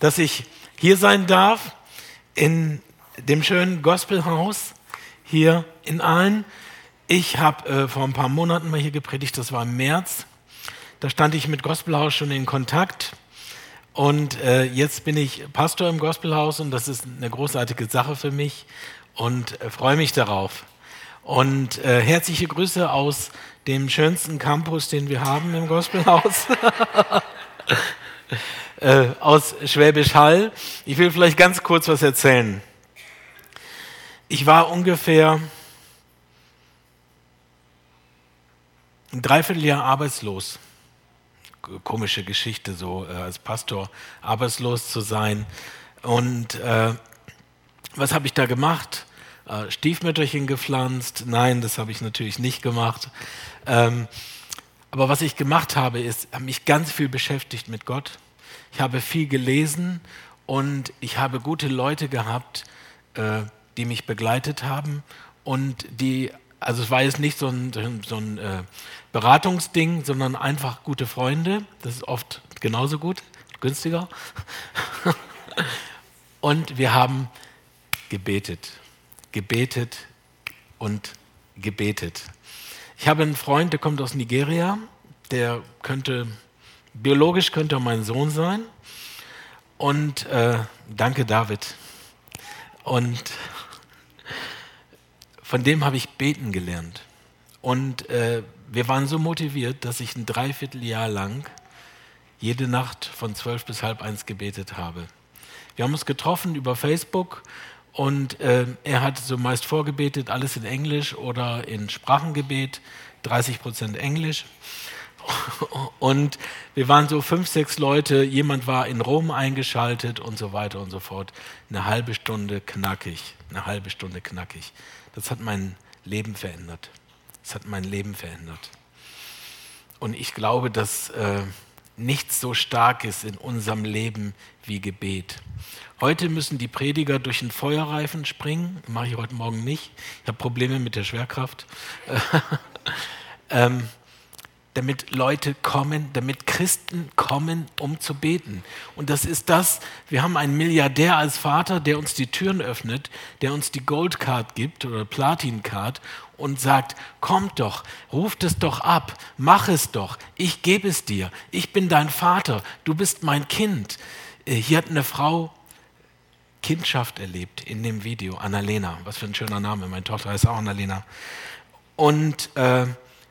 dass ich hier sein darf in dem schönen Gospelhaus hier in Aalen. Ich habe äh, vor ein paar Monaten mal hier gepredigt, das war im März. Da stand ich mit Gospelhaus schon in Kontakt. Und äh, jetzt bin ich Pastor im Gospelhaus und das ist eine großartige Sache für mich und äh, freue mich darauf. Und äh, herzliche Grüße aus dem schönsten Campus, den wir haben im Gospelhaus. äh, aus Schwäbisch Hall. Ich will vielleicht ganz kurz was erzählen. Ich war ungefähr ein Dreivierteljahr arbeitslos. Komische Geschichte, so äh, als Pastor arbeitslos zu sein. Und äh, was habe ich da gemacht? Äh, Stiefmütterchen gepflanzt? Nein, das habe ich natürlich nicht gemacht. Ähm, aber was ich gemacht habe, ist, habe mich ganz viel beschäftigt mit Gott. Ich habe viel gelesen und ich habe gute Leute gehabt, äh, die mich begleitet haben und die, also es war jetzt nicht so ein, so ein äh, Beratungsding, sondern einfach gute Freunde. Das ist oft genauso gut, günstiger. und wir haben gebetet, gebetet und gebetet. Ich habe einen Freund, der kommt aus Nigeria, der könnte, biologisch könnte er mein Sohn sein. Und äh, danke David. Und von dem habe ich beten gelernt. Und äh, wir waren so motiviert, dass ich ein Dreivierteljahr lang jede Nacht von zwölf bis halb eins gebetet habe. Wir haben uns getroffen über Facebook und äh, er hat so meist vorgebetet, alles in Englisch oder in Sprachengebet, 30 Prozent Englisch. Und wir waren so fünf, sechs Leute, jemand war in Rom eingeschaltet und so weiter und so fort. Eine halbe Stunde knackig, eine halbe Stunde knackig. Das hat mein Leben verändert. Das hat mein Leben verändert. Und ich glaube, dass äh, nichts so stark ist in unserem Leben wie Gebet. Heute müssen die Prediger durch den Feuerreifen springen. Mache ich heute Morgen nicht. Ich habe Probleme mit der Schwerkraft. ähm, damit Leute kommen, damit Christen kommen, um zu beten. Und das ist das, wir haben einen Milliardär als Vater, der uns die Türen öffnet, der uns die Goldcard gibt oder Platincard und sagt, kommt doch, ruft es doch ab, mach es doch, ich gebe es dir, ich bin dein Vater, du bist mein Kind. Äh, hier hat eine Frau Kindschaft erlebt in dem Video. Annalena, was für ein schöner Name. Meine Tochter heißt auch Annalena. Und äh,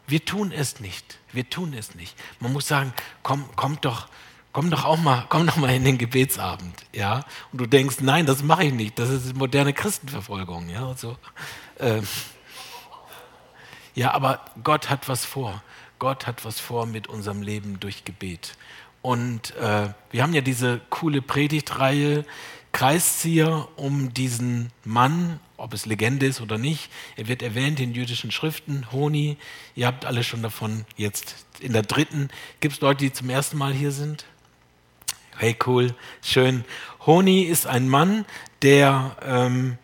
wir tun es nicht. Wir tun es nicht. Man muss sagen, komm, komm doch, komm doch auch mal, komm doch mal in den Gebetsabend, ja. Und du denkst, nein, das mache ich nicht. Das ist moderne Christenverfolgung, ja. So, äh, ja, aber Gott hat was vor. Gott hat was vor mit unserem Leben durch Gebet. Und äh, wir haben ja diese coole Predigtreihe, Kreiszieher um diesen Mann, ob es Legende ist oder nicht. Er wird erwähnt in jüdischen Schriften, Honi. Ihr habt alle schon davon jetzt in der dritten. Gibt es Leute, die zum ersten Mal hier sind? Hey, cool, schön. Honi ist ein Mann, der ähm,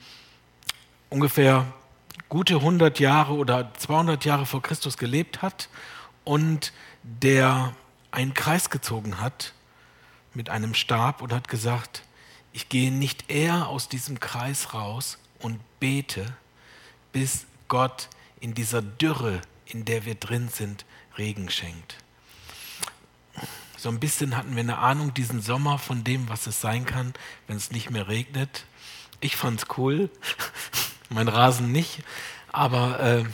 ungefähr gute 100 Jahre oder 200 Jahre vor Christus gelebt hat und der einen Kreis gezogen hat mit einem Stab und hat gesagt, ich gehe nicht eher aus diesem Kreis raus und bete, bis Gott in dieser Dürre, in der wir drin sind, Regen schenkt. So ein bisschen hatten wir eine Ahnung diesen Sommer von dem, was es sein kann, wenn es nicht mehr regnet. Ich fand es cool, mein Rasen nicht, aber äh,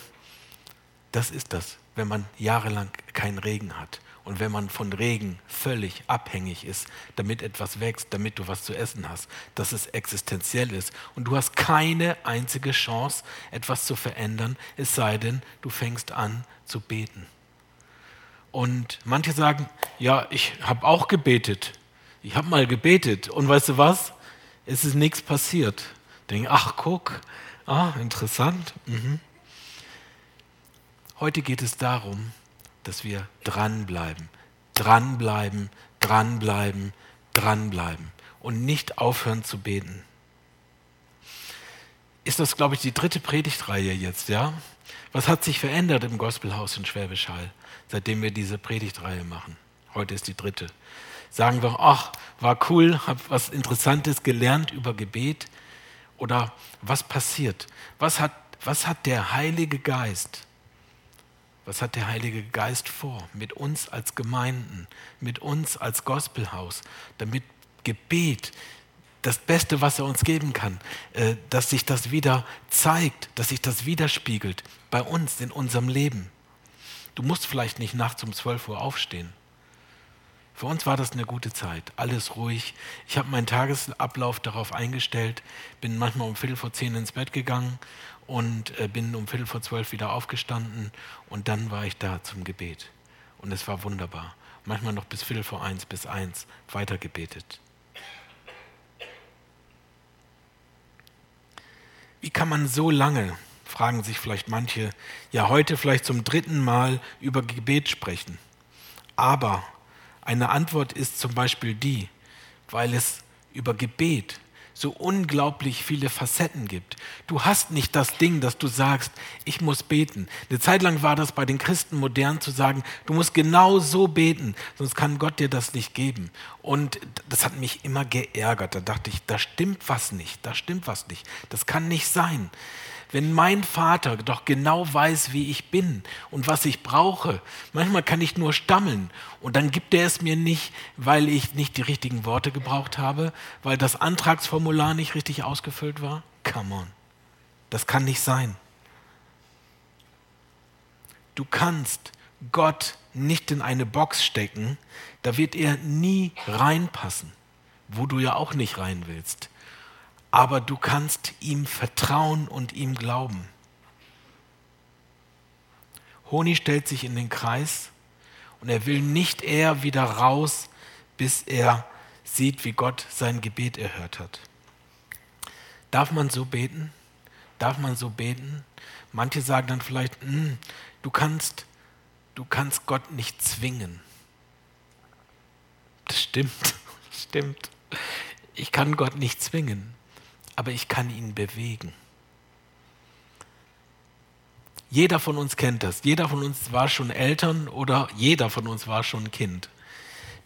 das ist das, wenn man jahrelang keinen Regen hat. Und wenn man von Regen völlig abhängig ist, damit etwas wächst, damit du was zu essen hast, dass es existenziell ist und du hast keine einzige Chance, etwas zu verändern, es sei denn, du fängst an zu beten. Und manche sagen, ja, ich habe auch gebetet. Ich habe mal gebetet und weißt du was? Es ist nichts passiert. Denke, ach guck, ah, interessant. Mhm. Heute geht es darum, dass wir dranbleiben, dranbleiben, dranbleiben, dranbleiben und nicht aufhören zu beten. Ist das, glaube ich, die dritte Predigtreihe jetzt, ja? Was hat sich verändert im Gospelhaus in Schwäbisch Hall, seitdem wir diese Predigtreihe machen? Heute ist die dritte. Sagen wir, ach, war cool, habe was Interessantes gelernt über Gebet? Oder was passiert? Was hat, was hat der Heilige Geist? Was hat der Heilige Geist vor mit uns als Gemeinden, mit uns als Gospelhaus, damit Gebet das Beste, was er uns geben kann, äh, dass sich das wieder zeigt, dass sich das widerspiegelt bei uns in unserem Leben. Du musst vielleicht nicht nachts um 12 Uhr aufstehen. Für uns war das eine gute Zeit, alles ruhig. Ich habe meinen Tagesablauf darauf eingestellt, bin manchmal um Viertel vor zehn ins Bett gegangen und äh, bin um Viertel vor zwölf wieder aufgestanden und dann war ich da zum Gebet. Und es war wunderbar. Manchmal noch bis Viertel vor eins, bis eins weitergebetet. Wie kann man so lange, fragen sich vielleicht manche, ja heute vielleicht zum dritten Mal über Gebet sprechen? Aber eine Antwort ist zum Beispiel die, weil es über Gebet so unglaublich viele Facetten gibt. Du hast nicht das Ding, dass du sagst, ich muss beten. Eine Zeit lang war das bei den Christen modern zu sagen, du musst genau so beten, sonst kann Gott dir das nicht geben. Und das hat mich immer geärgert. Da dachte ich, da stimmt was nicht, da stimmt was nicht. Das kann nicht sein wenn mein Vater doch genau weiß, wie ich bin und was ich brauche. Manchmal kann ich nur stammeln und dann gibt er es mir nicht, weil ich nicht die richtigen Worte gebraucht habe, weil das Antragsformular nicht richtig ausgefüllt war. Come on, das kann nicht sein. Du kannst Gott nicht in eine Box stecken, da wird er nie reinpassen, wo du ja auch nicht rein willst aber du kannst ihm vertrauen und ihm glauben. Honi stellt sich in den Kreis und er will nicht eher wieder raus, bis er sieht, wie Gott sein Gebet erhört hat. Darf man so beten? Darf man so beten? Manche sagen dann vielleicht, hm, du kannst, du kannst Gott nicht zwingen. Das stimmt, stimmt. Ich kann Gott nicht zwingen aber ich kann ihn bewegen. Jeder von uns kennt das. Jeder von uns war schon Eltern oder jeder von uns war schon Kind.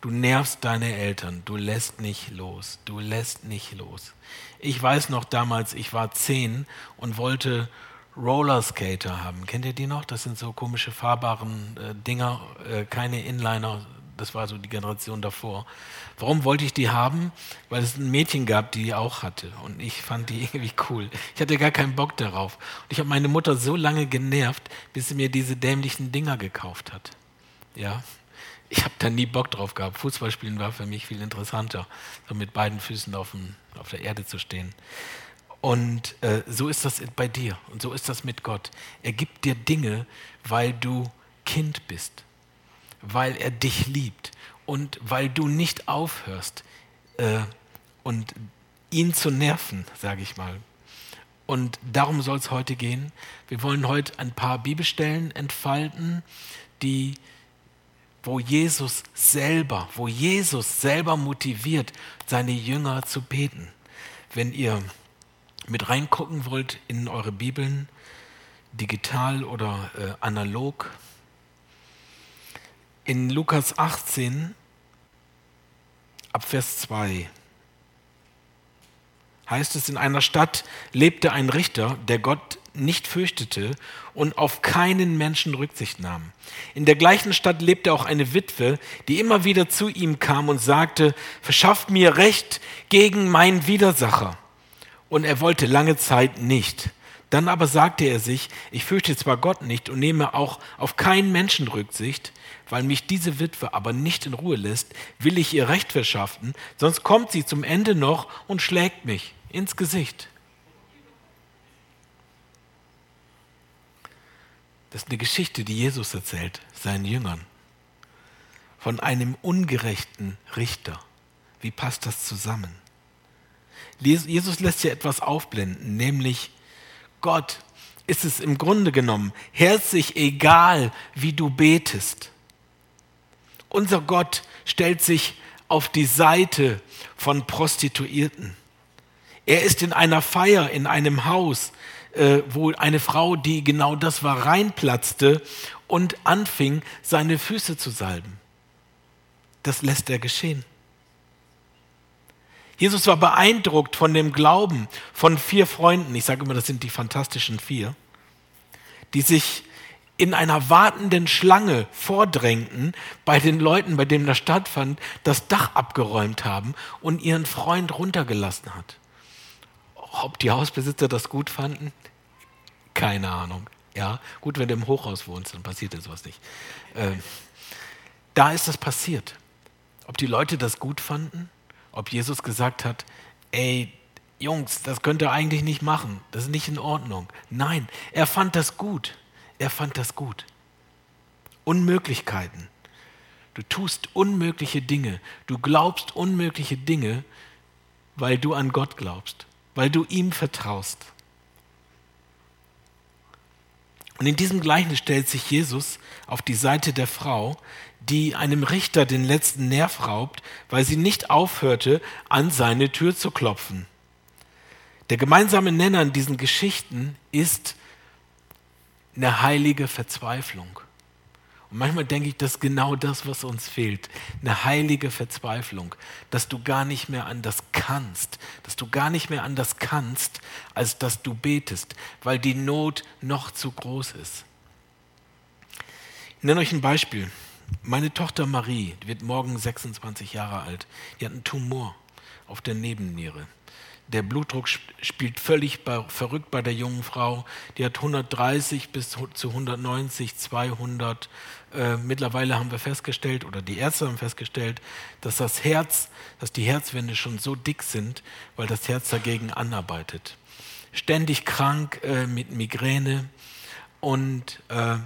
Du nervst deine Eltern, du lässt nicht los, du lässt nicht los. Ich weiß noch damals, ich war zehn und wollte Rollerskater haben. Kennt ihr die noch? Das sind so komische fahrbaren äh, Dinger, äh, keine Inliner, das war so die Generation davor. Warum wollte ich die haben? Weil es ein Mädchen gab, die die auch hatte. Und ich fand die irgendwie cool. Ich hatte gar keinen Bock darauf. Und ich habe meine Mutter so lange genervt, bis sie mir diese dämlichen Dinger gekauft hat. Ja. Ich habe da nie Bock drauf gehabt. Fußballspielen war für mich viel interessanter, so mit beiden Füßen auf, dem, auf der Erde zu stehen. Und äh, so ist das bei dir und so ist das mit Gott. Er gibt dir Dinge, weil du Kind bist weil er dich liebt und weil du nicht aufhörst äh, und ihn zu nerven, sage ich mal. Und darum soll es heute gehen. Wir wollen heute ein paar Bibelstellen entfalten, die, wo Jesus selber, wo Jesus selber motiviert, seine Jünger zu beten. Wenn ihr mit reingucken wollt in eure Bibeln, digital oder äh, analog, in Lukas 18 ab Vers 2 heißt es, in einer Stadt lebte ein Richter, der Gott nicht fürchtete und auf keinen Menschen Rücksicht nahm. In der gleichen Stadt lebte auch eine Witwe, die immer wieder zu ihm kam und sagte, verschafft mir Recht gegen meinen Widersacher. Und er wollte lange Zeit nicht. Dann aber sagte er sich, ich fürchte zwar Gott nicht und nehme auch auf keinen Menschen Rücksicht, weil mich diese Witwe aber nicht in Ruhe lässt, will ich ihr Recht verschaffen, sonst kommt sie zum Ende noch und schlägt mich ins Gesicht. Das ist eine Geschichte, die Jesus erzählt, seinen Jüngern, von einem ungerechten Richter. Wie passt das zusammen? Jesus lässt hier etwas aufblenden, nämlich Gott ist es im Grunde genommen herzlich egal, wie du betest. Unser Gott stellt sich auf die Seite von Prostituierten. Er ist in einer Feier, in einem Haus, äh, wo eine Frau, die genau das war, reinplatzte und anfing, seine Füße zu salben. Das lässt er geschehen. Jesus war beeindruckt von dem Glauben von vier Freunden, ich sage immer, das sind die fantastischen vier, die sich in einer wartenden Schlange vordrängten bei den Leuten, bei denen das stattfand, das Dach abgeräumt haben und ihren Freund runtergelassen hat. Ob die Hausbesitzer das gut fanden? Keine Ahnung. Ja, gut, wenn du im Hochhaus wohnst, dann passiert dir sowas nicht. Äh, da ist das passiert. Ob die Leute das gut fanden? Ob Jesus gesagt hat, ey, Jungs, das könnt ihr eigentlich nicht machen, das ist nicht in Ordnung. Nein, er fand das gut. Er fand das gut. Unmöglichkeiten. Du tust unmögliche Dinge. Du glaubst unmögliche Dinge, weil du an Gott glaubst, weil du ihm vertraust. Und in diesem Gleichnis stellt sich Jesus auf die Seite der Frau, die einem Richter den letzten Nerv raubt, weil sie nicht aufhörte, an seine Tür zu klopfen. Der gemeinsame Nenner in diesen Geschichten ist eine heilige Verzweiflung. Und manchmal denke ich, das ist genau das, was uns fehlt. Eine heilige Verzweiflung, dass du gar nicht mehr anders kannst, dass du gar nicht mehr anders kannst, als dass du betest, weil die Not noch zu groß ist. Ich nenne euch ein Beispiel. Meine Tochter Marie, wird morgen 26 Jahre alt, die hat einen Tumor auf der Nebenniere. Der Blutdruck spielt völlig bei, verrückt bei der jungen Frau. Die hat 130 bis zu 190, 200. Äh, mittlerweile haben wir festgestellt, oder die Ärzte haben festgestellt, dass das Herz, dass die Herzwände schon so dick sind, weil das Herz dagegen anarbeitet. Ständig krank äh, mit Migräne und äh,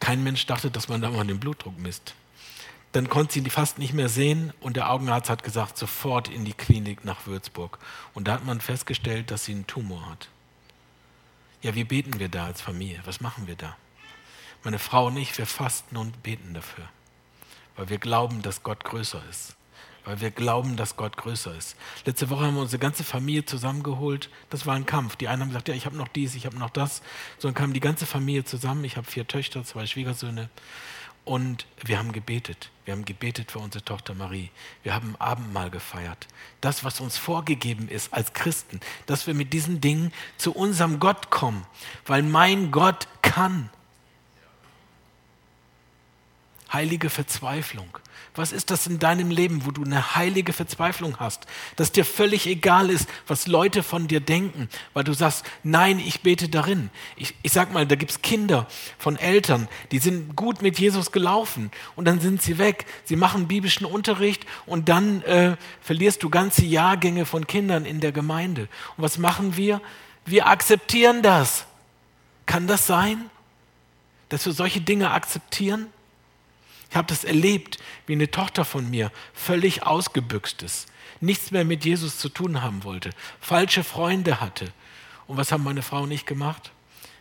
kein Mensch dachte, dass man da mal den Blutdruck misst. Dann konnte sie fast nicht mehr sehen und der Augenarzt hat gesagt, sofort in die Klinik nach Würzburg. Und da hat man festgestellt, dass sie einen Tumor hat. Ja, wie beten wir da als Familie? Was machen wir da? Meine Frau und ich, wir fasten und beten dafür, weil wir glauben, dass Gott größer ist. Weil wir glauben, dass Gott größer ist. Letzte Woche haben wir unsere ganze Familie zusammengeholt. Das war ein Kampf. Die einen haben gesagt, ja, ich habe noch dies, ich habe noch das. So dann kam die ganze Familie zusammen. Ich habe vier Töchter, zwei Schwiegersöhne. Und wir haben gebetet. Wir haben gebetet für unsere Tochter Marie. Wir haben Abendmahl gefeiert. Das, was uns vorgegeben ist als Christen, dass wir mit diesen Dingen zu unserem Gott kommen, weil mein Gott kann. Heilige Verzweiflung. Was ist das in deinem Leben, wo du eine heilige Verzweiflung hast, dass dir völlig egal ist, was Leute von dir denken, weil du sagst, nein, ich bete darin. Ich, ich sag mal, da gibt es Kinder von Eltern, die sind gut mit Jesus gelaufen und dann sind sie weg. Sie machen biblischen Unterricht und dann äh, verlierst du ganze Jahrgänge von Kindern in der Gemeinde. Und was machen wir? Wir akzeptieren das. Kann das sein, dass wir solche Dinge akzeptieren? Ich habe das erlebt, wie eine Tochter von mir völlig ausgebüxt ist, nichts mehr mit Jesus zu tun haben wollte, falsche Freunde hatte. Und was haben meine Frau und ich gemacht?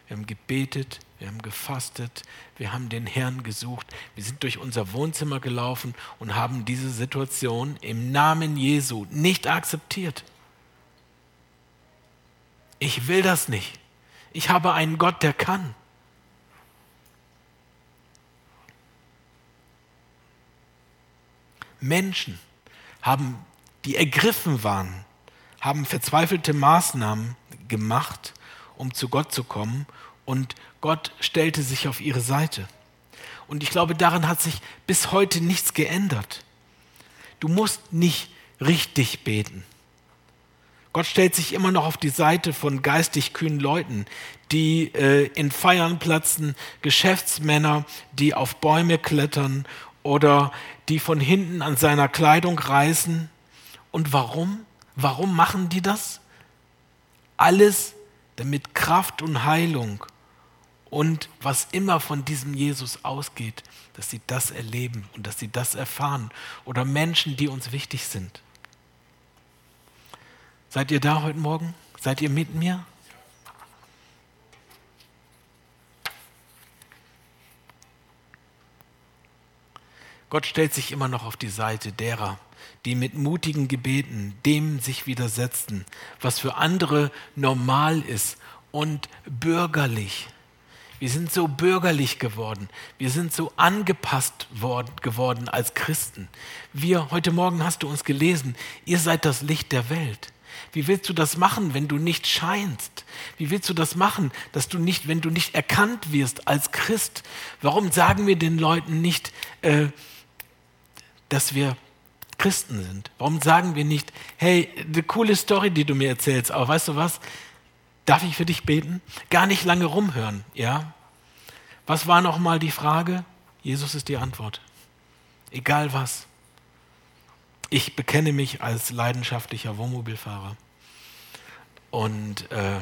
Wir haben gebetet, wir haben gefastet, wir haben den Herrn gesucht, wir sind durch unser Wohnzimmer gelaufen und haben diese Situation im Namen Jesu nicht akzeptiert. Ich will das nicht. Ich habe einen Gott, der kann. Menschen haben, die ergriffen waren, haben verzweifelte Maßnahmen gemacht, um zu Gott zu kommen und Gott stellte sich auf ihre Seite. Und ich glaube, daran hat sich bis heute nichts geändert. Du musst nicht richtig beten. Gott stellt sich immer noch auf die Seite von geistig kühnen Leuten, die äh, in Feiern platzen, Geschäftsmänner, die auf Bäume klettern oder die von hinten an seiner Kleidung reißen. Und warum? Warum machen die das? Alles, damit Kraft und Heilung und was immer von diesem Jesus ausgeht, dass sie das erleben und dass sie das erfahren. Oder Menschen, die uns wichtig sind. Seid ihr da heute Morgen? Seid ihr mit mir? Gott stellt sich immer noch auf die Seite derer, die mit mutigen Gebeten dem sich widersetzen, was für andere normal ist und bürgerlich. Wir sind so bürgerlich geworden. Wir sind so angepasst worden, geworden als Christen. Wir, heute Morgen hast du uns gelesen, ihr seid das Licht der Welt. Wie willst du das machen, wenn du nicht scheinst? Wie willst du das machen, dass du nicht, wenn du nicht erkannt wirst als Christ? Warum sagen wir den Leuten nicht, äh, dass wir Christen sind? Warum sagen wir nicht, hey, eine coole Story, die du mir erzählst, aber weißt du was? Darf ich für dich beten? Gar nicht lange rumhören, ja? Was war nochmal die Frage? Jesus ist die Antwort. Egal was. Ich bekenne mich als leidenschaftlicher Wohnmobilfahrer. Und äh,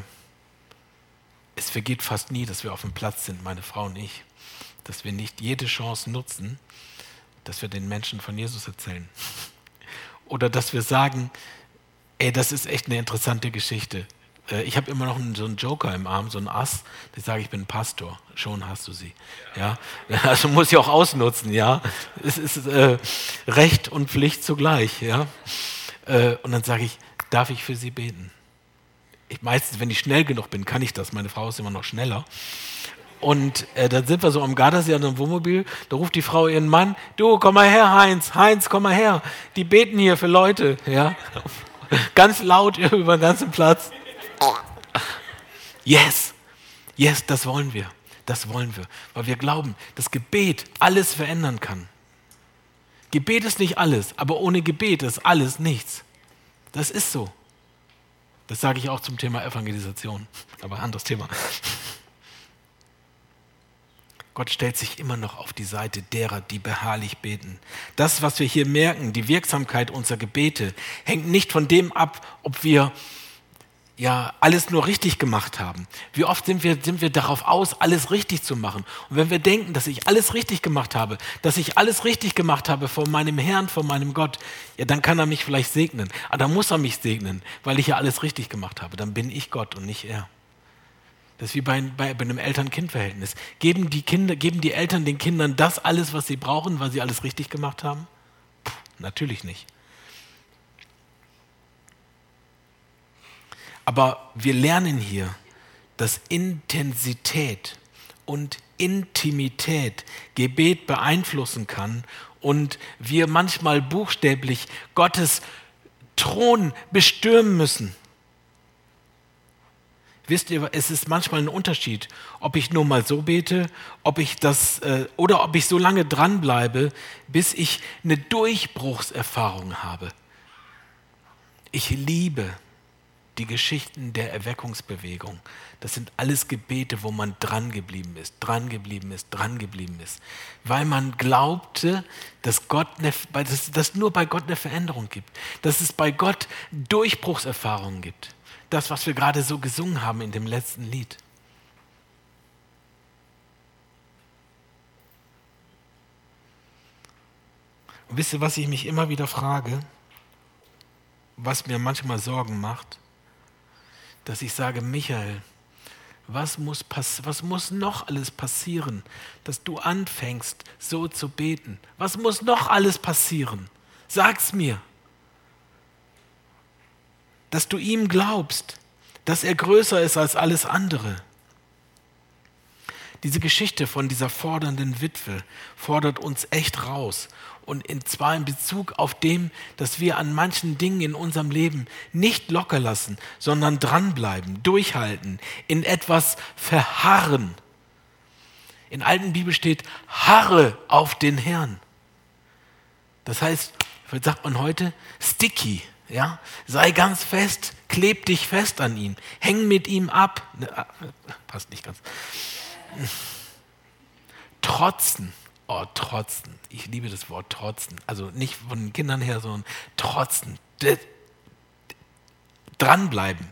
es vergeht fast nie, dass wir auf dem Platz sind, meine Frau und ich. Dass wir nicht jede Chance nutzen, dass wir den Menschen von Jesus erzählen. Oder dass wir sagen, ey, das ist echt eine interessante Geschichte. Äh, ich habe immer noch so einen Joker im Arm, so einen Ass, der sage, ich bin Pastor. Schon hast du sie. Ja? Also muss ich auch ausnutzen, ja. Es ist äh, Recht und Pflicht zugleich, ja. Äh, und dann sage ich, darf ich für sie beten? Ich, meistens, wenn ich schnell genug bin, kann ich das. Meine Frau ist immer noch schneller. Und äh, dann sind wir so am Gardasee an einem Wohnmobil. Da ruft die Frau ihren Mann: Du, komm mal her, Heinz. Heinz, komm mal her. Die beten hier für Leute. Ja? Ganz laut über den ganzen Platz. Yes, yes, das wollen wir. Das wollen wir, weil wir glauben, dass Gebet alles verändern kann. Gebet ist nicht alles, aber ohne Gebet ist alles nichts. Das ist so. Das sage ich auch zum Thema Evangelisation, aber anderes Thema. Gott stellt sich immer noch auf die Seite derer, die beharrlich beten. Das, was wir hier merken, die Wirksamkeit unserer Gebete, hängt nicht von dem ab, ob wir ja alles nur richtig gemacht haben. Wie oft sind wir, sind wir darauf aus, alles richtig zu machen. Und wenn wir denken, dass ich alles richtig gemacht habe, dass ich alles richtig gemacht habe vor meinem Herrn, vor meinem Gott, ja, dann kann er mich vielleicht segnen. Aber dann muss er mich segnen, weil ich ja alles richtig gemacht habe. Dann bin ich Gott und nicht er. Das ist wie bei, bei, bei einem Eltern-Kind-Verhältnis. Geben die, geben die Eltern den Kindern das alles, was sie brauchen, weil sie alles richtig gemacht haben? Puh, natürlich nicht. Aber wir lernen hier, dass Intensität und Intimität Gebet beeinflussen kann und wir manchmal buchstäblich Gottes Thron bestürmen müssen. Wisst ihr, es ist manchmal ein Unterschied, ob ich nur mal so bete, ob ich das äh, oder ob ich so lange dranbleibe, bis ich eine Durchbruchserfahrung habe. Ich liebe die Geschichten der Erweckungsbewegung. Das sind alles Gebete, wo man dran geblieben ist, dran geblieben ist, dran geblieben ist, weil man glaubte, dass Gott eine, dass, dass nur bei Gott eine Veränderung gibt, dass es bei Gott Durchbruchserfahrungen gibt das, was wir gerade so gesungen haben in dem letzten Lied. Und wisst ihr, was ich mich immer wieder frage, was mir manchmal Sorgen macht? Dass ich sage, Michael, was muss, was muss noch alles passieren, dass du anfängst, so zu beten? Was muss noch alles passieren? Sag's mir dass du ihm glaubst, dass er größer ist als alles andere. Diese Geschichte von dieser fordernden Witwe fordert uns echt raus. Und zwar in Bezug auf dem, dass wir an manchen Dingen in unserem Leben nicht locker lassen, sondern dranbleiben, durchhalten, in etwas verharren. In alten Bibel steht, harre auf den Herrn. Das heißt, sagt man heute? Sticky. Ja? Sei ganz fest, kleb dich fest an ihm, häng mit ihm ab. Ne, ah, passt nicht ganz. Trotzen. Oh, trotzen. Ich liebe das Wort trotzen. Also nicht von den Kindern her, sondern trotzen. Dranbleiben.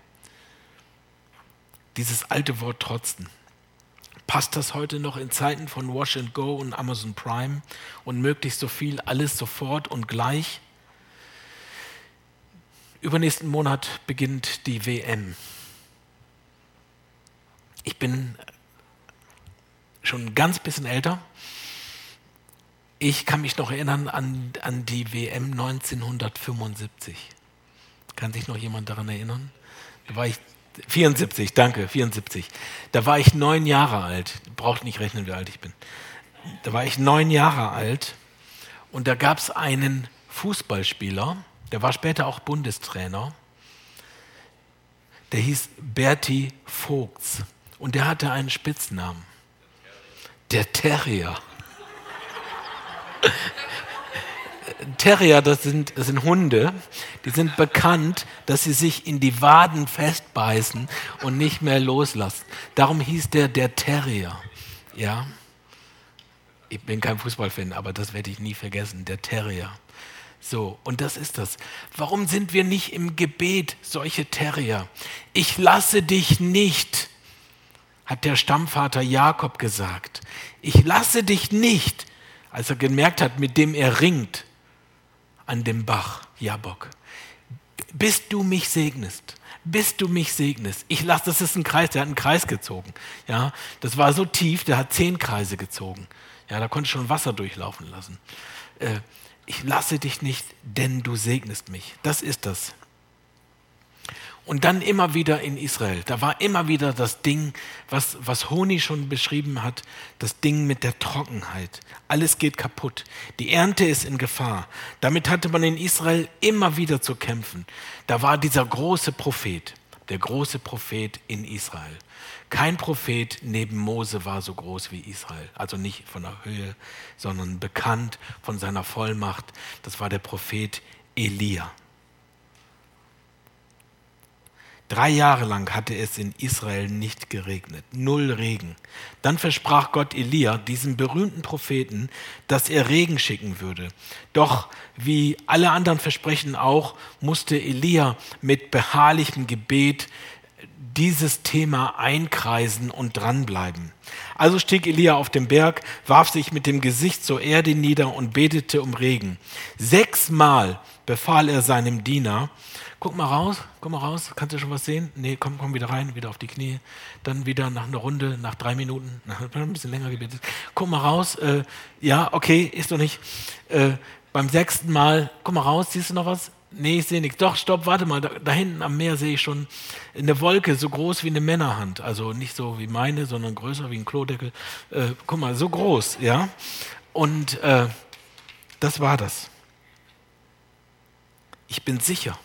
Dieses alte Wort trotzen. Passt das heute noch in Zeiten von Wash and Go und Amazon Prime und möglichst so viel, alles sofort und gleich? Übernächsten Monat beginnt die WM. Ich bin schon ein ganz bisschen älter. Ich kann mich noch erinnern an, an die WM 1975. Kann sich noch jemand daran erinnern? Da war ich 74, danke, 74. Da war ich neun Jahre alt. Braucht nicht rechnen, wie alt ich bin. Da war ich neun Jahre alt und da gab es einen Fußballspieler, der war später auch Bundestrainer. Der hieß Berti Vogts und der hatte einen Spitznamen. Der Terrier. Terrier, das sind, das sind Hunde, die sind bekannt, dass sie sich in die Waden festbeißen und nicht mehr loslassen. Darum hieß der der Terrier. Ja. Ich bin kein Fußballfan, aber das werde ich nie vergessen, der Terrier. So, und das ist das. Warum sind wir nicht im Gebet solche Terrier? Ich lasse dich nicht, hat der Stammvater Jakob gesagt. Ich lasse dich nicht, als er gemerkt hat, mit dem er ringt, an dem Bach, Jabok. Bis du mich segnest, bis du mich segnest. Ich lasse, das ist ein Kreis, der hat einen Kreis gezogen. Ja, das war so tief, der hat zehn Kreise gezogen. Ja, da konnte schon Wasser durchlaufen lassen. Äh, ich lasse dich nicht, denn du segnest mich. Das ist das. Und dann immer wieder in Israel. Da war immer wieder das Ding, was, was Honi schon beschrieben hat, das Ding mit der Trockenheit. Alles geht kaputt. Die Ernte ist in Gefahr. Damit hatte man in Israel immer wieder zu kämpfen. Da war dieser große Prophet, der große Prophet in Israel. Kein Prophet neben Mose war so groß wie Israel. Also nicht von der Höhe, sondern bekannt von seiner Vollmacht. Das war der Prophet Elia. Drei Jahre lang hatte es in Israel nicht geregnet, null Regen. Dann versprach Gott Elia, diesem berühmten Propheten, dass er Regen schicken würde. Doch wie alle anderen Versprechen auch, musste Elia mit beharrlichem Gebet dieses Thema einkreisen und dranbleiben. Also stieg Elia auf den Berg, warf sich mit dem Gesicht zur Erde nieder und betete um Regen. Sechsmal befahl er seinem Diener, guck mal raus, komm mal raus, kannst du schon was sehen? Nee, komm, komm wieder rein, wieder auf die Knie. Dann wieder nach einer Runde, nach drei Minuten, ein bisschen länger gebetet. Guck mal raus, äh, ja, okay, ist doch nicht. Äh, beim sechsten Mal, guck mal raus, siehst du noch was? Nee, ich sehe nichts. Doch, stopp, warte mal, da, da, hinten am Meer sehe ich schon eine Wolke, so groß wie eine Männerhand. Also nicht so wie meine, sondern größer wie ein Klodeckel. Äh, guck mal, so groß, ja. Und äh, das war das. Ich bin sicher,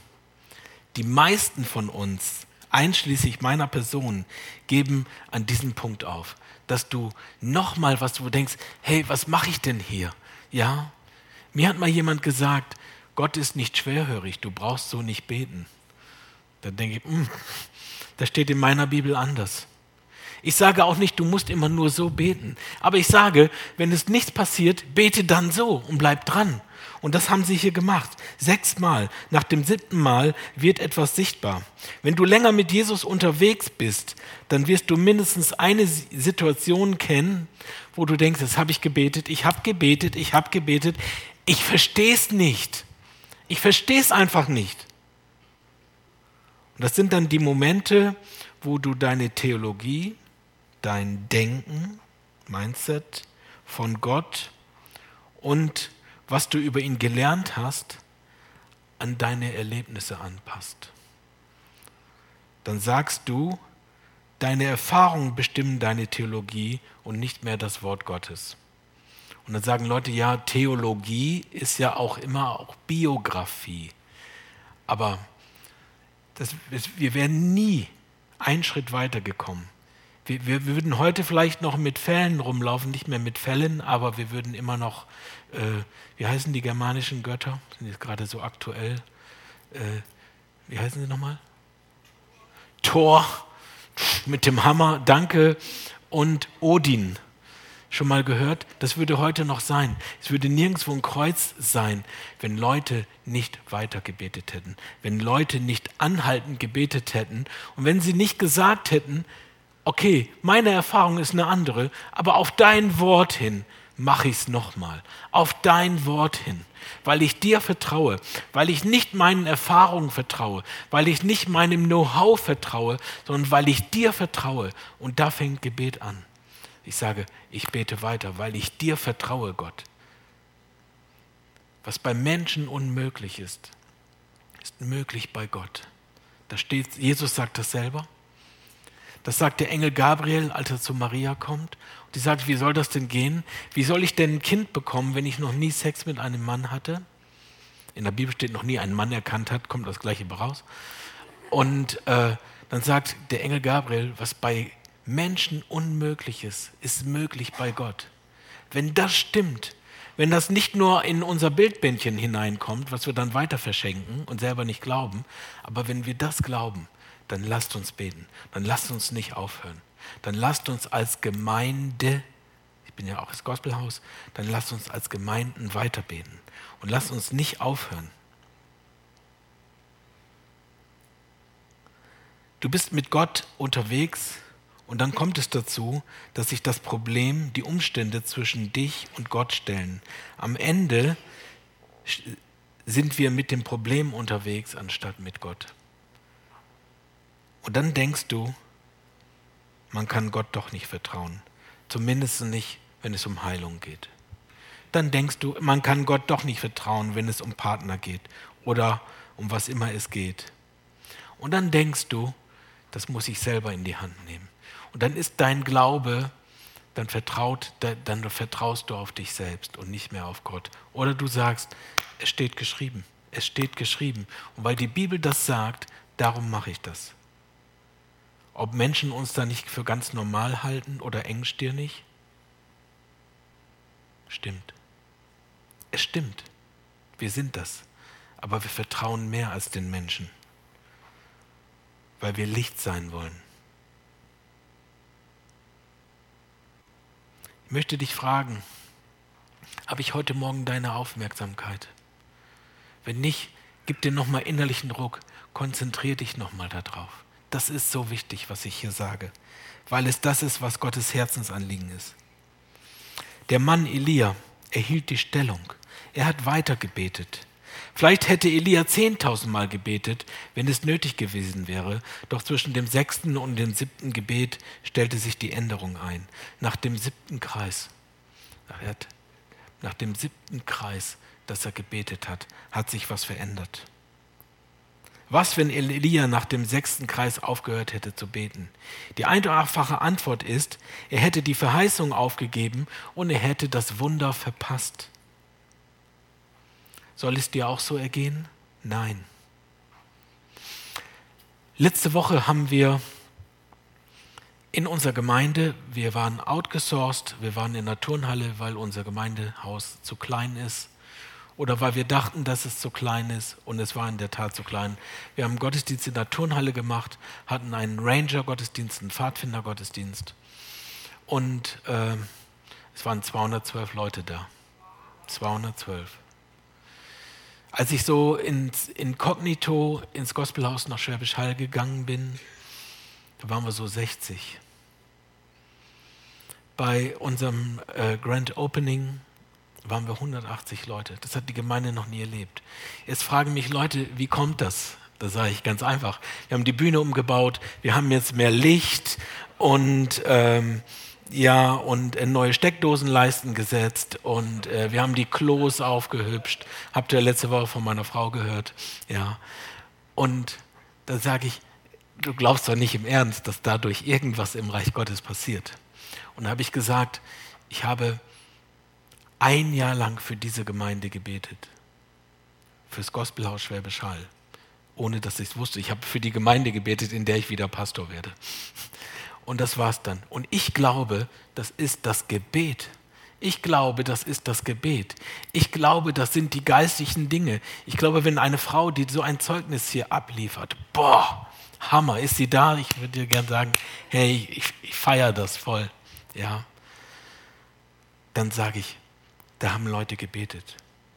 die meisten von uns, einschließlich meiner Person, geben an diesem Punkt auf, dass du nochmal was, du denkst, hey, was mache ich denn hier? Ja, mir hat mal jemand gesagt, Gott ist nicht schwerhörig, du brauchst so nicht beten. Da denke ich, mh, hm, das steht in meiner Bibel anders. Ich sage auch nicht, du musst immer nur so beten. Aber ich sage, wenn es nichts passiert, bete dann so und bleib dran. Und das haben sie hier gemacht. Sechsmal. Nach dem siebten Mal wird etwas sichtbar. Wenn du länger mit Jesus unterwegs bist, dann wirst du mindestens eine Situation kennen, wo du denkst, das habe ich gebetet, ich habe gebetet, ich habe gebetet, ich verstehe es nicht. Ich verstehe es einfach nicht. Und das sind dann die Momente, wo du deine Theologie, dein Denken, Mindset von Gott und was du über ihn gelernt hast, an deine Erlebnisse anpasst. Dann sagst du, deine Erfahrungen bestimmen deine Theologie und nicht mehr das Wort Gottes. Und dann sagen Leute, ja, Theologie ist ja auch immer auch Biografie. Aber das, wir wären nie einen Schritt weiter gekommen. Wir, wir, würden heute vielleicht noch mit Fällen rumlaufen, nicht mehr mit Fällen, aber wir würden immer noch äh, wie heißen die germanischen Götter? Sind jetzt gerade so aktuell. Äh, wie heißen sie nochmal? Thor mit dem Hammer, danke. Und Odin. Schon mal gehört? Das würde heute noch sein. Es würde nirgendwo ein Kreuz sein, wenn Leute nicht weiter gebetet hätten. Wenn Leute nicht anhaltend gebetet hätten. Und wenn sie nicht gesagt hätten, okay, meine Erfahrung ist eine andere, aber auf dein Wort hin mache ich es nochmal. Auf dein Wort hin. Weil ich dir vertraue, weil ich nicht meinen Erfahrungen vertraue, weil ich nicht meinem Know-how vertraue, sondern weil ich dir vertraue. Und da fängt Gebet an. Ich sage, ich bete weiter, weil ich dir vertraue, Gott. Was bei Menschen unmöglich ist, ist möglich bei Gott. Da steht, Jesus sagt das selber. Das sagt der Engel Gabriel, als er zu Maria kommt. Und die sagt, wie soll das denn gehen? Wie soll ich denn ein Kind bekommen, wenn ich noch nie Sex mit einem Mann hatte? In der Bibel steht, noch nie einen Mann erkannt hat, kommt das gleiche raus. Und äh, dann sagt der Engel Gabriel, was bei Menschen unmöglich ist, ist möglich bei Gott. Wenn das stimmt, wenn das nicht nur in unser Bildbändchen hineinkommt, was wir dann weiter verschenken und selber nicht glauben, aber wenn wir das glauben, dann lasst uns beten. Dann lasst uns nicht aufhören. Dann lasst uns als Gemeinde, ich bin ja auch das Gospelhaus, dann lasst uns als Gemeinden weiterbeten. Und lasst uns nicht aufhören. Du bist mit Gott unterwegs und dann kommt es dazu, dass sich das Problem, die Umstände zwischen dich und Gott stellen. Am Ende sind wir mit dem Problem unterwegs, anstatt mit Gott. Und dann denkst du, man kann Gott doch nicht vertrauen. Zumindest nicht, wenn es um Heilung geht. Dann denkst du, man kann Gott doch nicht vertrauen, wenn es um Partner geht oder um was immer es geht. Und dann denkst du, das muss ich selber in die Hand nehmen. Und dann ist dein Glaube, dann, vertraut, dann vertraust du auf dich selbst und nicht mehr auf Gott. Oder du sagst, es steht geschrieben, es steht geschrieben. Und weil die Bibel das sagt, darum mache ich das. Ob Menschen uns da nicht für ganz normal halten oder engstirnig? Stimmt. Es stimmt. Wir sind das. Aber wir vertrauen mehr als den Menschen, weil wir Licht sein wollen. Ich möchte dich fragen, habe ich heute Morgen deine Aufmerksamkeit? Wenn nicht, gib dir nochmal innerlichen Druck, konzentriere dich nochmal darauf. Das ist so wichtig, was ich hier sage, weil es das ist, was Gottes Herzensanliegen ist. Der Mann Elia erhielt die Stellung. Er hat weiter gebetet. Vielleicht hätte Elia 10.000 Mal gebetet, wenn es nötig gewesen wäre. Doch zwischen dem sechsten und dem siebten Gebet stellte sich die Änderung ein. Nach dem siebten Kreis, nach dem siebten Kreis, das er gebetet hat, hat sich was verändert. Was, wenn Elia nach dem sechsten Kreis aufgehört hätte zu beten? Die einfache Antwort ist, er hätte die Verheißung aufgegeben und er hätte das Wunder verpasst. Soll es dir auch so ergehen? Nein. Letzte Woche haben wir in unserer Gemeinde, wir waren outgesourced, wir waren in der Turnhalle, weil unser Gemeindehaus zu klein ist oder weil wir dachten, dass es zu klein ist und es war in der Tat zu klein. Wir haben Gottesdienst in der Turnhalle gemacht, hatten einen Ranger-Gottesdienst, einen Pfadfinder-Gottesdienst und äh, es waren 212 Leute da. 212. Als ich so ins Inkognito ins Gospelhaus nach Schwäbisch Hall gegangen bin, da waren wir so 60. Bei unserem äh, Grand Opening waren wir 180 Leute. Das hat die Gemeinde noch nie erlebt. Jetzt fragen mich Leute, wie kommt das? Da sage ich ganz einfach. Wir haben die Bühne umgebaut, wir haben jetzt mehr Licht und ähm, ja und äh, neue Steckdosenleisten gesetzt und äh, wir haben die Klos aufgehübscht. Habt ihr letzte Woche von meiner Frau gehört? Ja. Und da sage ich, du glaubst doch nicht im Ernst, dass dadurch irgendwas im Reich Gottes passiert. Und da habe ich gesagt, ich habe ein Jahr lang für diese Gemeinde gebetet. Fürs Gospelhaus Schwäbisch Hall. Ohne dass ich es wusste. Ich habe für die Gemeinde gebetet, in der ich wieder Pastor werde. Und das war's dann. Und ich glaube, das ist das Gebet. Ich glaube, das ist das Gebet. Ich glaube, das sind die geistlichen Dinge. Ich glaube, wenn eine Frau, die so ein Zeugnis hier abliefert, boah, Hammer, ist sie da? Ich würde dir gerne sagen, hey, ich, ich feiere das voll. Ja. Dann sage ich, da haben Leute gebetet.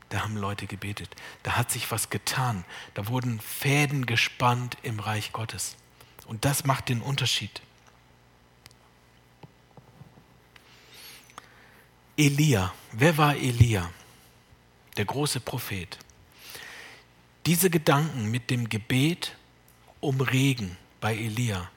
Da haben Leute gebetet. Da hat sich was getan. Da wurden Fäden gespannt im Reich Gottes. Und das macht den Unterschied. Elia. Wer war Elia? Der große Prophet. Diese Gedanken mit dem Gebet um Regen bei Elia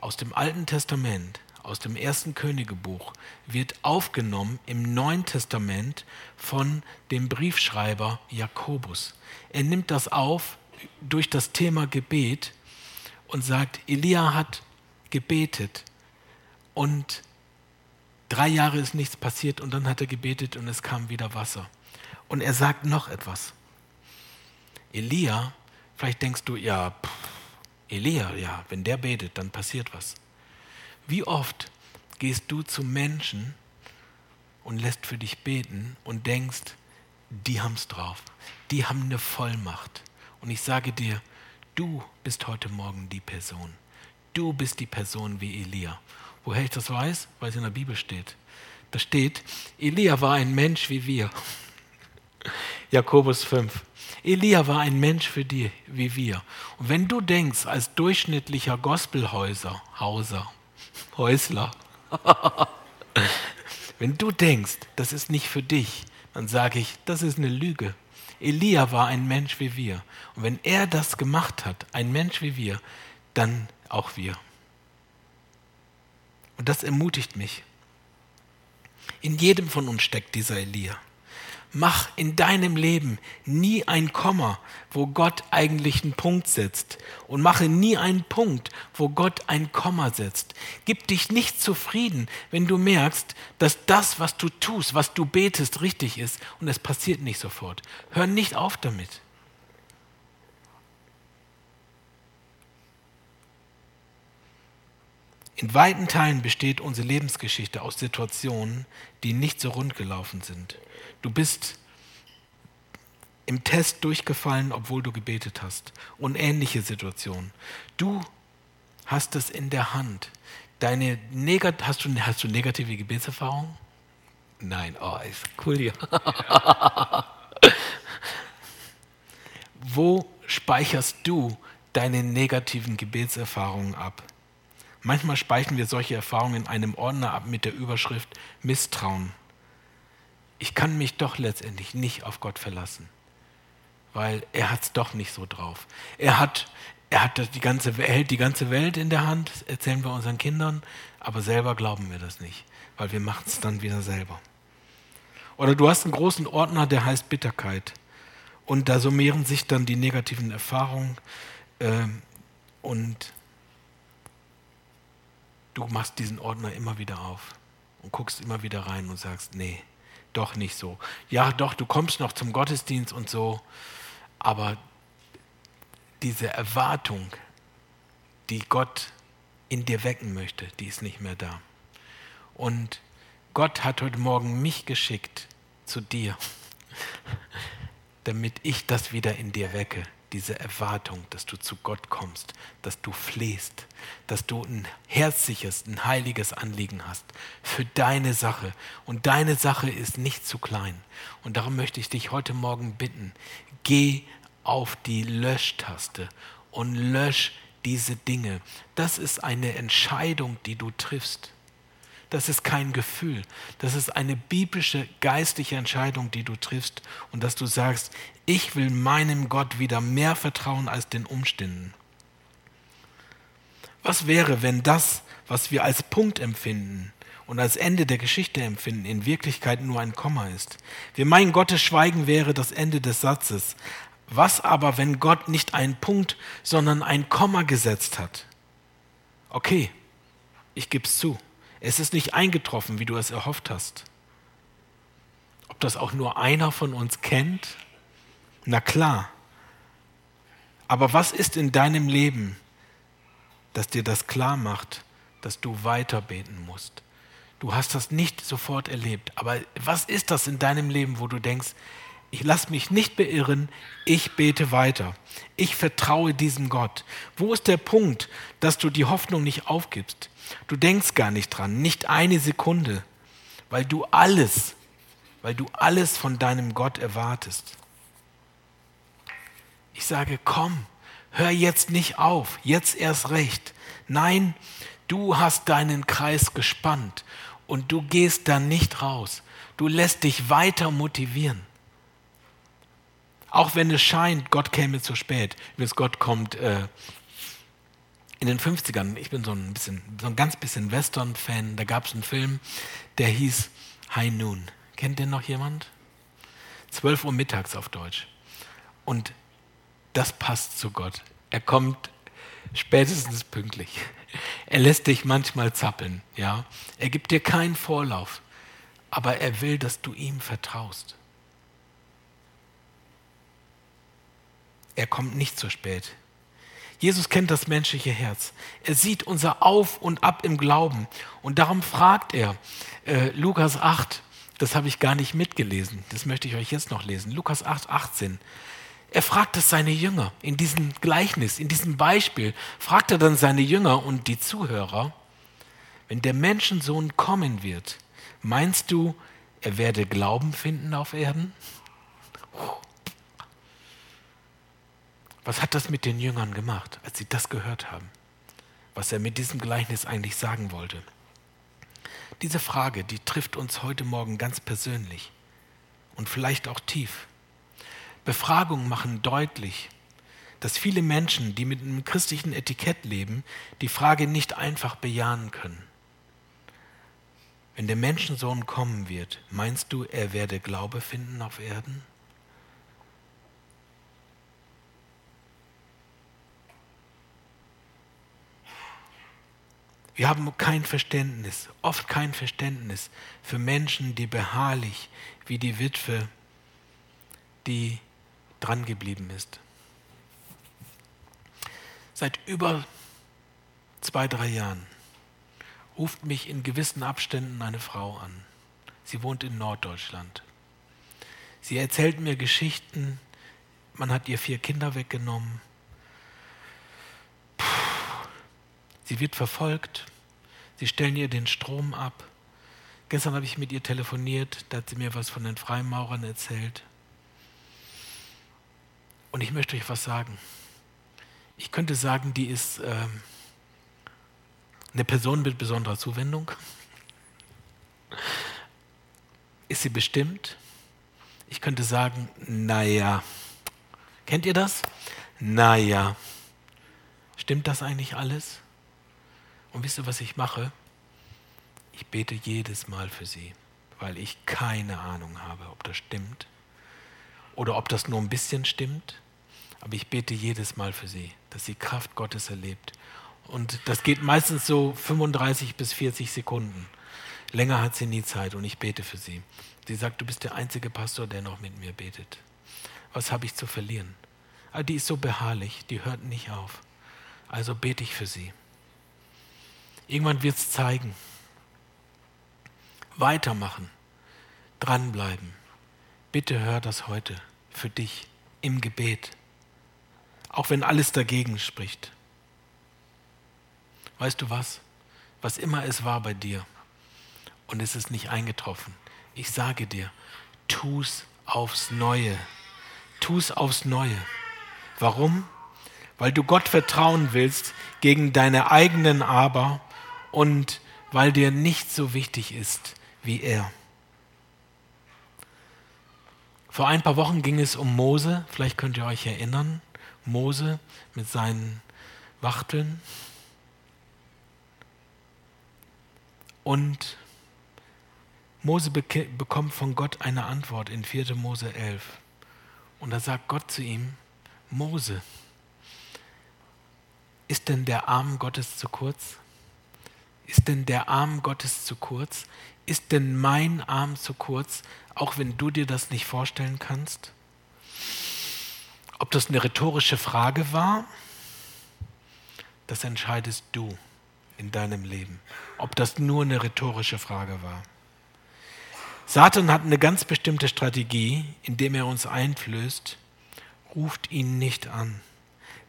aus dem Alten Testament aus dem ersten Königebuch wird aufgenommen im Neuen Testament von dem Briefschreiber Jakobus. Er nimmt das auf durch das Thema Gebet und sagt, Elia hat gebetet und drei Jahre ist nichts passiert und dann hat er gebetet und es kam wieder Wasser. Und er sagt noch etwas. Elia, vielleicht denkst du, ja, pff, Elia, ja, wenn der betet, dann passiert was. Wie oft gehst du zu Menschen und lässt für dich beten und denkst, die haben es drauf, die haben eine Vollmacht. Und ich sage dir, du bist heute Morgen die Person. Du bist die Person wie Elia. Woher ich das weiß? Weil es in der Bibel steht. Da steht, Elia war ein Mensch wie wir. Jakobus 5. Elia war ein Mensch für die wie wir. Und wenn du denkst, als durchschnittlicher Gospelhäuser, Hauser, Häusler, wenn du denkst, das ist nicht für dich, dann sage ich, das ist eine Lüge. Elia war ein Mensch wie wir. Und wenn er das gemacht hat, ein Mensch wie wir, dann auch wir. Und das ermutigt mich. In jedem von uns steckt dieser Elia. Mach in deinem Leben nie ein Komma, wo Gott eigentlich einen Punkt setzt. Und mache nie einen Punkt, wo Gott ein Komma setzt. Gib dich nicht zufrieden, wenn du merkst, dass das, was du tust, was du betest, richtig ist und es passiert nicht sofort. Hör nicht auf damit. In weiten Teilen besteht unsere Lebensgeschichte aus Situationen, die nicht so rund gelaufen sind. Du bist im Test durchgefallen, obwohl du gebetet hast. Und ähnliche Situationen. Du hast es in der Hand. Deine Negat hast, du, hast du negative Gebetserfahrungen? Nein, oh, ist cool hier. Wo speicherst du deine negativen Gebetserfahrungen ab? Manchmal speichern wir solche Erfahrungen in einem Ordner ab mit der Überschrift Misstrauen. Ich kann mich doch letztendlich nicht auf Gott verlassen, weil er hat es doch nicht so drauf. Er hat, er hat die ganze, er hält die ganze Welt in der Hand, erzählen wir unseren Kindern, aber selber glauben wir das nicht, weil wir machen es dann wieder selber. Oder du hast einen großen Ordner, der heißt Bitterkeit. Und da summieren sich dann die negativen Erfahrungen äh, und du machst diesen Ordner immer wieder auf und guckst immer wieder rein und sagst, nee, doch nicht so. Ja, doch, du kommst noch zum Gottesdienst und so, aber diese Erwartung, die Gott in dir wecken möchte, die ist nicht mehr da. Und Gott hat heute Morgen mich geschickt zu dir, damit ich das wieder in dir wecke diese Erwartung, dass du zu Gott kommst, dass du flehst, dass du ein herzliches, ein heiliges Anliegen hast für deine Sache. Und deine Sache ist nicht zu klein. Und darum möchte ich dich heute Morgen bitten, geh auf die Löschtaste und lösch diese Dinge. Das ist eine Entscheidung, die du triffst. Das ist kein Gefühl. Das ist eine biblische, geistliche Entscheidung, die du triffst und dass du sagst, ich will meinem Gott wieder mehr vertrauen als den Umständen. Was wäre, wenn das, was wir als Punkt empfinden und als Ende der Geschichte empfinden, in Wirklichkeit nur ein Komma ist? Wir meinen, Gottes Schweigen wäre das Ende des Satzes. Was aber, wenn Gott nicht einen Punkt, sondern ein Komma gesetzt hat? Okay, ich gebe es zu. Es ist nicht eingetroffen, wie du es erhofft hast. Ob das auch nur einer von uns kennt? Na klar. Aber was ist in deinem Leben, das dir das klar macht, dass du weiter beten musst? Du hast das nicht sofort erlebt. Aber was ist das in deinem Leben, wo du denkst, ich lasse mich nicht beirren, ich bete weiter. Ich vertraue diesem Gott. Wo ist der Punkt, dass du die Hoffnung nicht aufgibst? Du denkst gar nicht dran, nicht eine Sekunde, weil du alles, weil du alles von deinem Gott erwartest. Ich sage, komm, hör jetzt nicht auf, jetzt erst recht. Nein, du hast deinen Kreis gespannt und du gehst da nicht raus. Du lässt dich weiter motivieren. Auch wenn es scheint, Gott käme zu spät. Übrigens, Gott kommt äh, in den 50ern. Ich bin so ein bisschen, so ein ganz bisschen Western-Fan. Da gab es einen Film, der hieß High Noon. Kennt den noch jemand? 12 Uhr mittags auf Deutsch. Und das passt zu Gott. Er kommt spätestens pünktlich. Er lässt dich manchmal zappeln, ja. Er gibt dir keinen Vorlauf, aber er will, dass du ihm vertraust. Er kommt nicht zu spät. Jesus kennt das menschliche Herz. Er sieht unser Auf und Ab im Glauben. Und darum fragt er, äh, Lukas 8, das habe ich gar nicht mitgelesen, das möchte ich euch jetzt noch lesen. Lukas 8, 18. Er fragt es seine Jünger in diesem Gleichnis, in diesem Beispiel, fragt er dann seine Jünger und die Zuhörer, wenn der Menschensohn kommen wird, meinst du, er werde Glauben finden auf Erden? Was hat das mit den Jüngern gemacht, als sie das gehört haben? Was er mit diesem Gleichnis eigentlich sagen wollte? Diese Frage, die trifft uns heute Morgen ganz persönlich und vielleicht auch tief. Befragungen machen deutlich, dass viele Menschen, die mit einem christlichen Etikett leben, die Frage nicht einfach bejahen können. Wenn der Menschensohn kommen wird, meinst du, er werde Glaube finden auf Erden? Wir haben kein Verständnis, oft kein Verständnis für Menschen, die beharrlich, wie die Witwe, die dran geblieben ist. Seit über zwei, drei Jahren ruft mich in gewissen Abständen eine Frau an. Sie wohnt in Norddeutschland. Sie erzählt mir Geschichten, man hat ihr vier Kinder weggenommen, Sie wird verfolgt. Sie stellen ihr den Strom ab. Gestern habe ich mit ihr telefoniert, da hat sie mir was von den Freimaurern erzählt. Und ich möchte euch was sagen. Ich könnte sagen, die ist äh, eine Person mit besonderer Zuwendung. Ist sie bestimmt? Ich könnte sagen, naja. Kennt ihr das? Naja. Stimmt das eigentlich alles? Und wisst ihr, was ich mache? Ich bete jedes Mal für sie, weil ich keine Ahnung habe, ob das stimmt oder ob das nur ein bisschen stimmt. Aber ich bete jedes Mal für sie, dass sie Kraft Gottes erlebt. Und das geht meistens so 35 bis 40 Sekunden. Länger hat sie nie Zeit und ich bete für sie. Sie sagt, du bist der einzige Pastor, der noch mit mir betet. Was habe ich zu verlieren? Aber ah, die ist so beharrlich, die hört nicht auf. Also bete ich für sie. Irgendwann wird es zeigen. Weitermachen. Dranbleiben. Bitte hör das heute für dich im Gebet. Auch wenn alles dagegen spricht. Weißt du was? Was immer es war bei dir und es ist nicht eingetroffen. Ich sage dir, tu's aufs Neue. Tu's aufs Neue. Warum? Weil du Gott vertrauen willst gegen deine eigenen Aber und weil dir nicht so wichtig ist wie er. Vor ein paar Wochen ging es um Mose, vielleicht könnt ihr euch erinnern, Mose mit seinen Wachteln. Und Mose bekommt von Gott eine Antwort in 4. Mose 11. Und da sagt Gott zu ihm, Mose, ist denn der Arm Gottes zu kurz? Ist denn der Arm Gottes zu kurz? Ist denn mein Arm zu kurz, auch wenn du dir das nicht vorstellen kannst? Ob das eine rhetorische Frage war, das entscheidest du in deinem Leben. Ob das nur eine rhetorische Frage war. Satan hat eine ganz bestimmte Strategie, indem er uns einflößt, ruft ihn nicht an,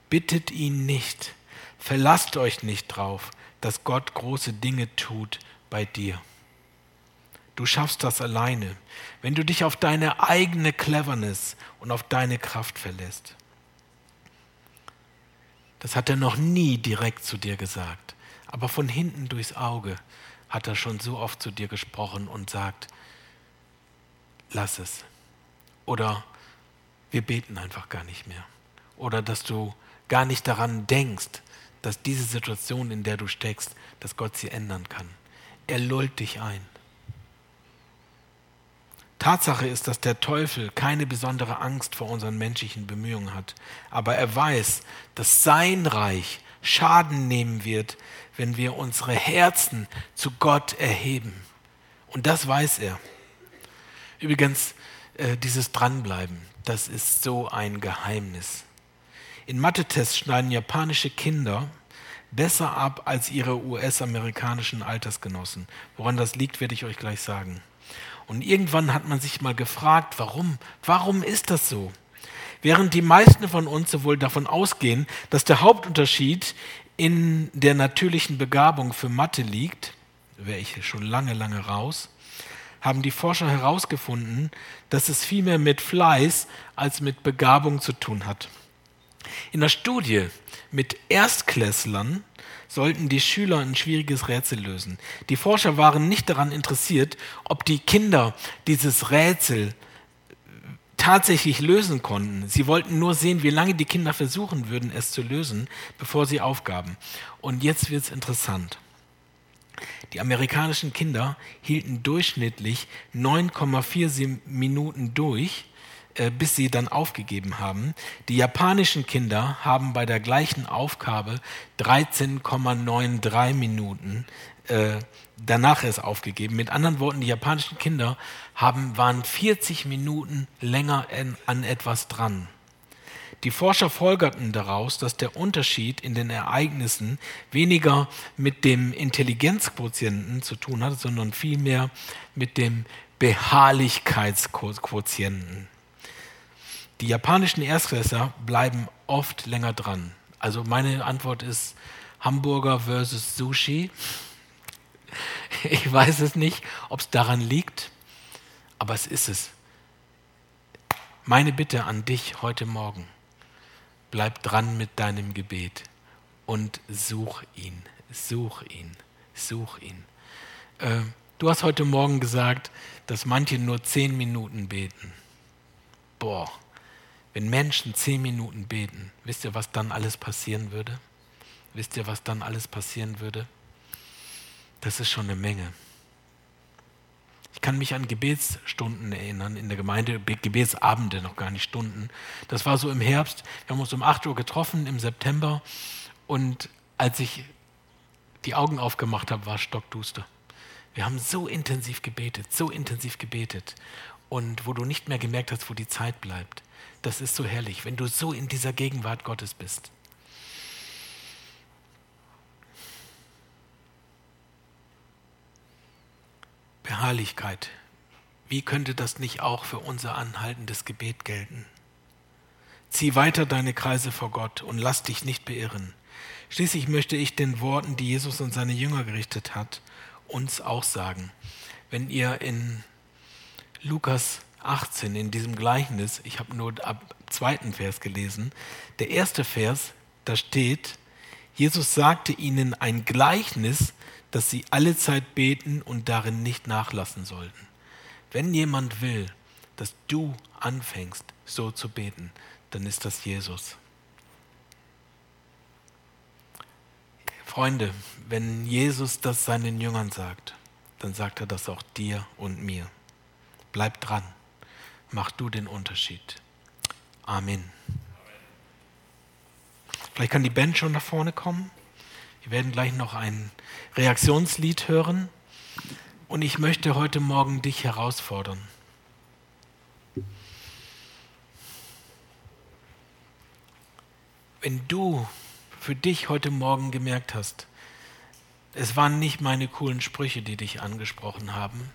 bittet ihn nicht, verlasst euch nicht drauf, dass Gott große Dinge tut bei dir. Du schaffst das alleine, wenn du dich auf deine eigene Cleverness und auf deine Kraft verlässt. Das hat er noch nie direkt zu dir gesagt, aber von hinten durchs Auge hat er schon so oft zu dir gesprochen und sagt, lass es. Oder wir beten einfach gar nicht mehr. Oder dass du gar nicht daran denkst, dass diese Situation, in der du steckst, dass Gott sie ändern kann. Er lullt dich ein. Tatsache ist, dass der Teufel keine besondere Angst vor unseren menschlichen Bemühungen hat, aber er weiß, dass sein Reich Schaden nehmen wird, wenn wir unsere Herzen zu Gott erheben. Und das weiß er. Übrigens, äh, dieses Dranbleiben, das ist so ein Geheimnis. In Mathe-Tests schneiden japanische Kinder besser ab als ihre US-amerikanischen Altersgenossen. Woran das liegt, werde ich euch gleich sagen. Und irgendwann hat man sich mal gefragt, warum? Warum ist das so? Während die meisten von uns sowohl davon ausgehen, dass der Hauptunterschied in der natürlichen Begabung für Mathe liegt, wäre ich schon lange, lange raus, haben die Forscher herausgefunden, dass es viel mehr mit Fleiß als mit Begabung zu tun hat. In der Studie mit Erstklässlern sollten die Schüler ein schwieriges Rätsel lösen. Die Forscher waren nicht daran interessiert, ob die Kinder dieses Rätsel tatsächlich lösen konnten. Sie wollten nur sehen, wie lange die Kinder versuchen würden, es zu lösen, bevor sie aufgaben. Und jetzt wird es interessant. Die amerikanischen Kinder hielten durchschnittlich 9,4 Minuten durch, bis sie dann aufgegeben haben. Die japanischen Kinder haben bei der gleichen Aufgabe 13,93 Minuten äh, danach erst aufgegeben. Mit anderen Worten, die japanischen Kinder haben, waren 40 Minuten länger in, an etwas dran. Die Forscher folgerten daraus, dass der Unterschied in den Ereignissen weniger mit dem Intelligenzquotienten zu tun hat, sondern vielmehr mit dem Beharrlichkeitsquotienten. Die japanischen Erstklässler bleiben oft länger dran. Also meine Antwort ist Hamburger versus Sushi. Ich weiß es nicht, ob es daran liegt, aber es ist es. Meine Bitte an dich heute Morgen, bleib dran mit deinem Gebet und such ihn, such ihn, such ihn. Äh, du hast heute Morgen gesagt, dass manche nur zehn Minuten beten. Boah, wenn Menschen zehn Minuten beten, wisst ihr, was dann alles passieren würde? Wisst ihr, was dann alles passieren würde? Das ist schon eine Menge. Ich kann mich an Gebetsstunden erinnern in der Gemeinde, Gebetsabende, noch gar nicht Stunden. Das war so im Herbst. Wir haben uns um 8 Uhr getroffen im September und als ich die Augen aufgemacht habe, war es stockduster. Wir haben so intensiv gebetet, so intensiv gebetet und wo du nicht mehr gemerkt hast, wo die Zeit bleibt. Das ist so herrlich, wenn du so in dieser Gegenwart Gottes bist. Beharrlichkeit. Wie könnte das nicht auch für unser anhaltendes Gebet gelten? Zieh weiter deine Kreise vor Gott und lass dich nicht beirren. Schließlich möchte ich den Worten, die Jesus an seine Jünger gerichtet hat, uns auch sagen. Wenn ihr in Lukas 18, in diesem Gleichnis, ich habe nur ab zweiten Vers gelesen, der erste Vers, da steht, Jesus sagte ihnen ein Gleichnis, dass sie alle Zeit beten und darin nicht nachlassen sollten. Wenn jemand will, dass du anfängst, so zu beten, dann ist das Jesus. Freunde, wenn Jesus das seinen Jüngern sagt, dann sagt er das auch dir und mir. Bleib dran, mach du den Unterschied. Amen. Vielleicht kann die Band schon nach vorne kommen. Wir werden gleich noch ein Reaktionslied hören. Und ich möchte heute Morgen dich herausfordern. Wenn du für dich heute Morgen gemerkt hast, es waren nicht meine coolen Sprüche, die dich angesprochen haben,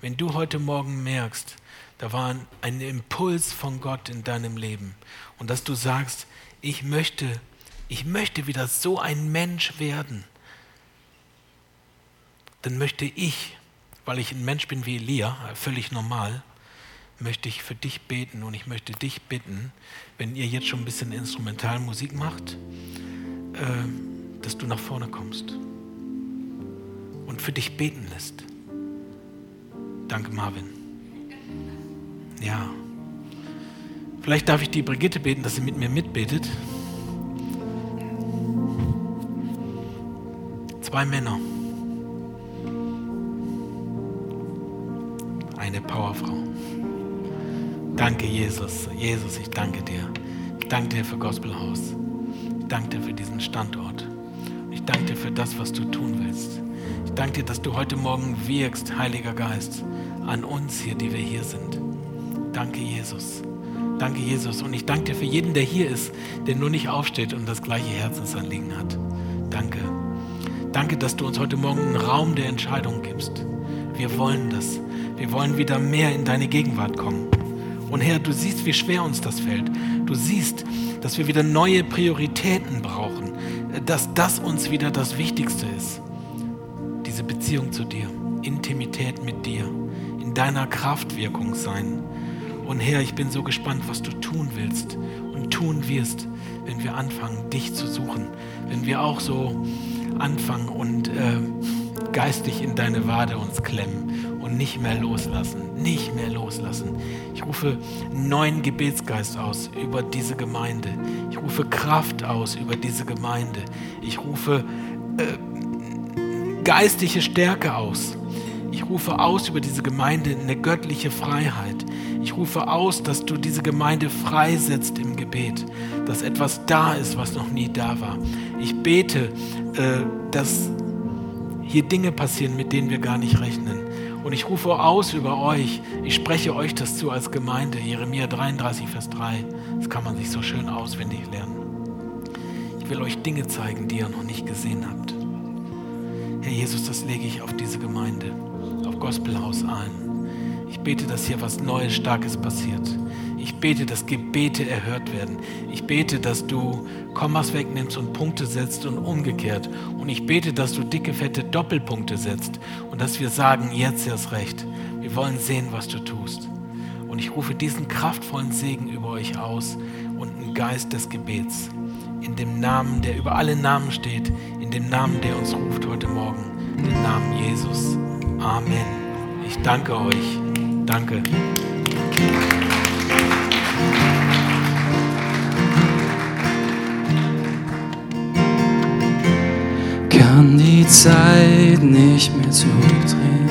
wenn du heute Morgen merkst, da war ein Impuls von Gott in deinem Leben und dass du sagst, ich möchte ich möchte wieder so ein Mensch werden, dann möchte ich, weil ich ein Mensch bin wie Elia, völlig normal, möchte ich für dich beten und ich möchte dich bitten, wenn ihr jetzt schon ein bisschen Instrumentalmusik macht, äh, dass du nach vorne kommst und für dich beten lässt. Danke, Marvin. Ja. Vielleicht darf ich die Brigitte beten, dass sie mit mir mitbetet. Zwei Männer. Eine Powerfrau. Danke, Jesus. Jesus, ich danke dir. Ich danke dir für Gospelhaus. Ich danke dir für diesen Standort. Ich danke dir für das, was du tun willst. Ich danke dir, dass du heute Morgen wirkst, Heiliger Geist, an uns hier, die wir hier sind. Danke, Jesus. Danke, Jesus. Und ich danke dir für jeden, der hier ist, der nur nicht aufsteht und das gleiche Herzensanliegen hat. Danke. Danke, dass du uns heute Morgen einen Raum der Entscheidung gibst. Wir wollen das. Wir wollen wieder mehr in deine Gegenwart kommen. Und Herr, du siehst, wie schwer uns das fällt. Du siehst, dass wir wieder neue Prioritäten brauchen, dass das uns wieder das Wichtigste ist. Diese Beziehung zu dir, Intimität mit dir, in deiner Kraftwirkung sein. Und Herr, ich bin so gespannt, was du tun willst und tun wirst, wenn wir anfangen, dich zu suchen. Wenn wir auch so anfangen und äh, geistig in deine Wade uns klemmen und nicht mehr loslassen, nicht mehr loslassen. Ich rufe neuen Gebetsgeist aus über diese Gemeinde. Ich rufe Kraft aus über diese Gemeinde. Ich rufe äh, geistliche Stärke aus. Ich rufe aus über diese Gemeinde eine göttliche Freiheit. Ich rufe aus, dass du diese Gemeinde freisetzt im Gebet, dass etwas da ist, was noch nie da war. Ich bete, äh, dass hier Dinge passieren, mit denen wir gar nicht rechnen. Und ich rufe aus über euch, ich spreche euch das zu als Gemeinde, Jeremia 33, Vers 3. Das kann man sich so schön auswendig lernen. Ich will euch Dinge zeigen, die ihr noch nicht gesehen habt. Herr Jesus, das lege ich auf diese Gemeinde, auf Gospelhaus Aalen. Ich bete, dass hier was Neues, Starkes passiert. Ich bete, dass Gebete erhört werden. Ich bete, dass du Kommas wegnimmst und Punkte setzt und umgekehrt. Und ich bete, dass du dicke, fette Doppelpunkte setzt und dass wir sagen, jetzt erst recht. Wir wollen sehen, was du tust. Und ich rufe diesen kraftvollen Segen über euch aus und einen Geist des Gebets. In dem Namen, der über alle Namen steht, in dem Namen, der uns ruft heute Morgen, den Namen Jesus. Amen. Ich danke euch. Danke. Kann die Zeit nicht mehr zurückdrehen